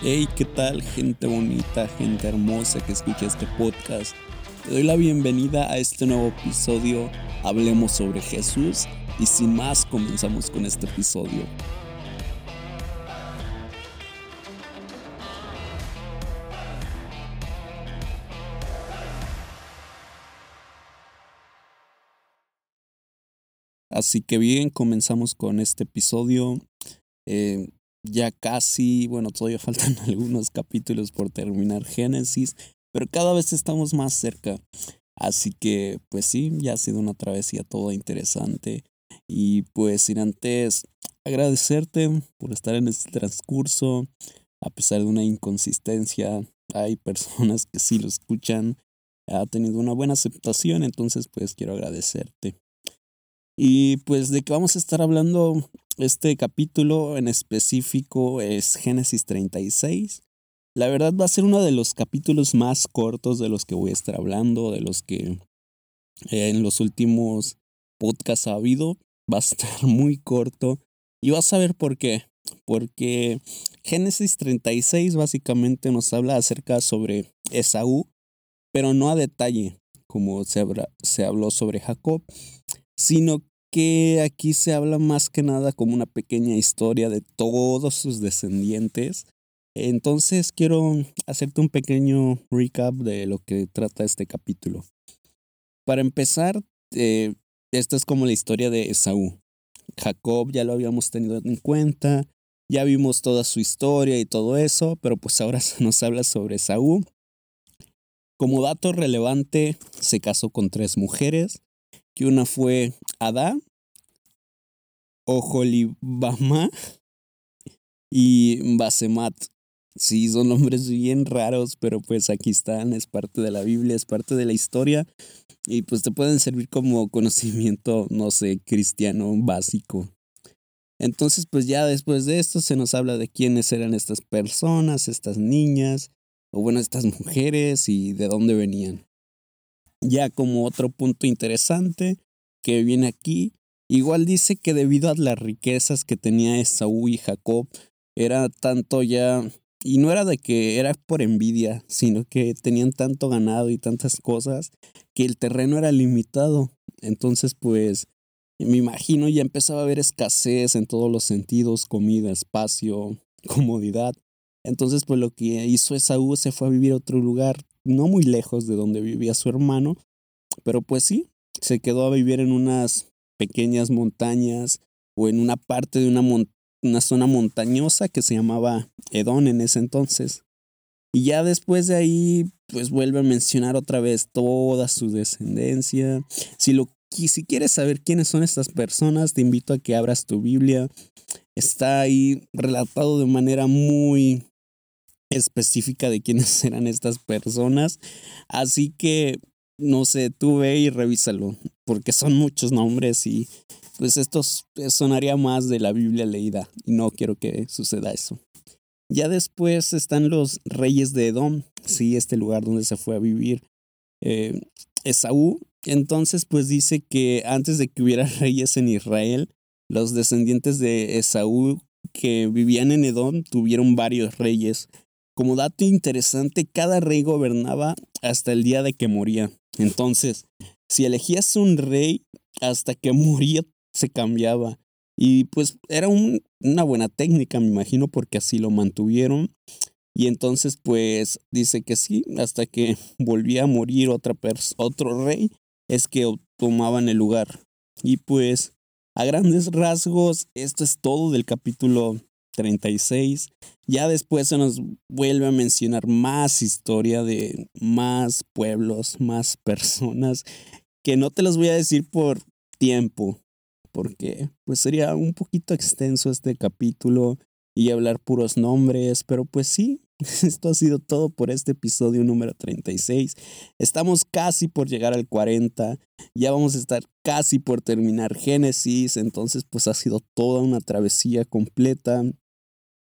Hey, ¿qué tal gente bonita, gente hermosa que escucha este podcast? Te doy la bienvenida a este nuevo episodio, Hablemos sobre Jesús y sin más comenzamos con este episodio. Así que bien, comenzamos con este episodio. Eh, ya casi, bueno, todavía faltan algunos capítulos por terminar Génesis, pero cada vez estamos más cerca. Así que, pues sí, ya ha sido una travesía toda interesante. Y pues sin antes agradecerte por estar en este transcurso, a pesar de una inconsistencia, hay personas que sí lo escuchan, ha tenido una buena aceptación, entonces pues quiero agradecerte. Y pues de qué vamos a estar hablando este capítulo en específico es Génesis 36. La verdad va a ser uno de los capítulos más cortos de los que voy a estar hablando, de los que en los últimos podcasts ha habido. Va a estar muy corto y vas a ver por qué. Porque Génesis 36 básicamente nos habla acerca sobre Esaú, pero no a detalle, como se, se habló sobre Jacob, sino que aquí se habla más que nada como una pequeña historia de todos sus descendientes. Entonces quiero hacerte un pequeño recap de lo que trata este capítulo. Para empezar, eh, esta es como la historia de Esaú. Jacob ya lo habíamos tenido en cuenta, ya vimos toda su historia y todo eso, pero pues ahora se nos habla sobre Esaú. Como dato relevante, se casó con tres mujeres que una fue Ada, Ojolibama y Basemat. Sí, son nombres bien raros, pero pues aquí están, es parte de la Biblia, es parte de la historia y pues te pueden servir como conocimiento, no sé, cristiano básico. Entonces, pues ya después de esto se nos habla de quiénes eran estas personas, estas niñas, o bueno, estas mujeres y de dónde venían. Ya como otro punto interesante que viene aquí, igual dice que debido a las riquezas que tenía Esaú y Jacob, era tanto ya, y no era de que era por envidia, sino que tenían tanto ganado y tantas cosas que el terreno era limitado. Entonces, pues, me imagino ya empezaba a haber escasez en todos los sentidos, comida, espacio, comodidad. Entonces, pues lo que hizo Esaú se fue a vivir a otro lugar no muy lejos de donde vivía su hermano, pero pues sí, se quedó a vivir en unas pequeñas montañas o en una parte de una, una zona montañosa que se llamaba Edón en ese entonces. Y ya después de ahí, pues vuelve a mencionar otra vez toda su descendencia. Si, lo, si quieres saber quiénes son estas personas, te invito a que abras tu Biblia. Está ahí relatado de manera muy específica de quiénes eran estas personas. Así que, no sé, tú ve y revísalo, porque son muchos nombres y pues esto sonaría más de la Biblia leída y no quiero que suceda eso. Ya después están los reyes de Edom, sí, este lugar donde se fue a vivir eh, Esaú. Entonces, pues dice que antes de que hubiera reyes en Israel, los descendientes de Esaú que vivían en Edom tuvieron varios reyes como dato interesante, cada rey gobernaba hasta el día de que moría. Entonces, si elegías un rey, hasta que moría se cambiaba. Y pues era una buena técnica, me imagino, porque así lo mantuvieron. Y entonces, pues dice que sí, hasta que volvía a morir otra otro rey, es que tomaban el lugar. Y pues, a grandes rasgos, esto es todo del capítulo 36. Ya después se nos vuelve a mencionar más historia de más pueblos, más personas, que no te los voy a decir por tiempo, porque pues sería un poquito extenso este capítulo y hablar puros nombres, pero pues sí, esto ha sido todo por este episodio número 36. Estamos casi por llegar al 40. Ya vamos a estar casi por terminar Génesis. Entonces pues ha sido toda una travesía completa.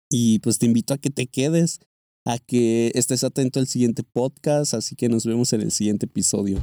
Y pues te invito a que te quedes, a que estés atento al siguiente podcast, así que nos vemos en el siguiente episodio.